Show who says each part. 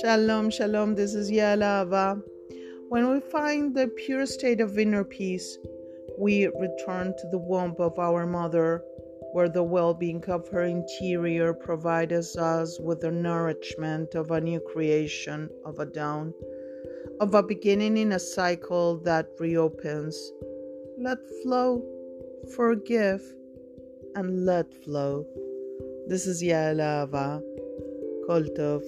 Speaker 1: Shalom, shalom, this is Yalava. When we find the pure state of inner peace, we return to the womb of our mother, where the well being of her interior provides us with the nourishment of a new creation, of a dawn, of a beginning in a cycle that reopens. Let flow, forgive, and let flow. This is Yalava, Koltov.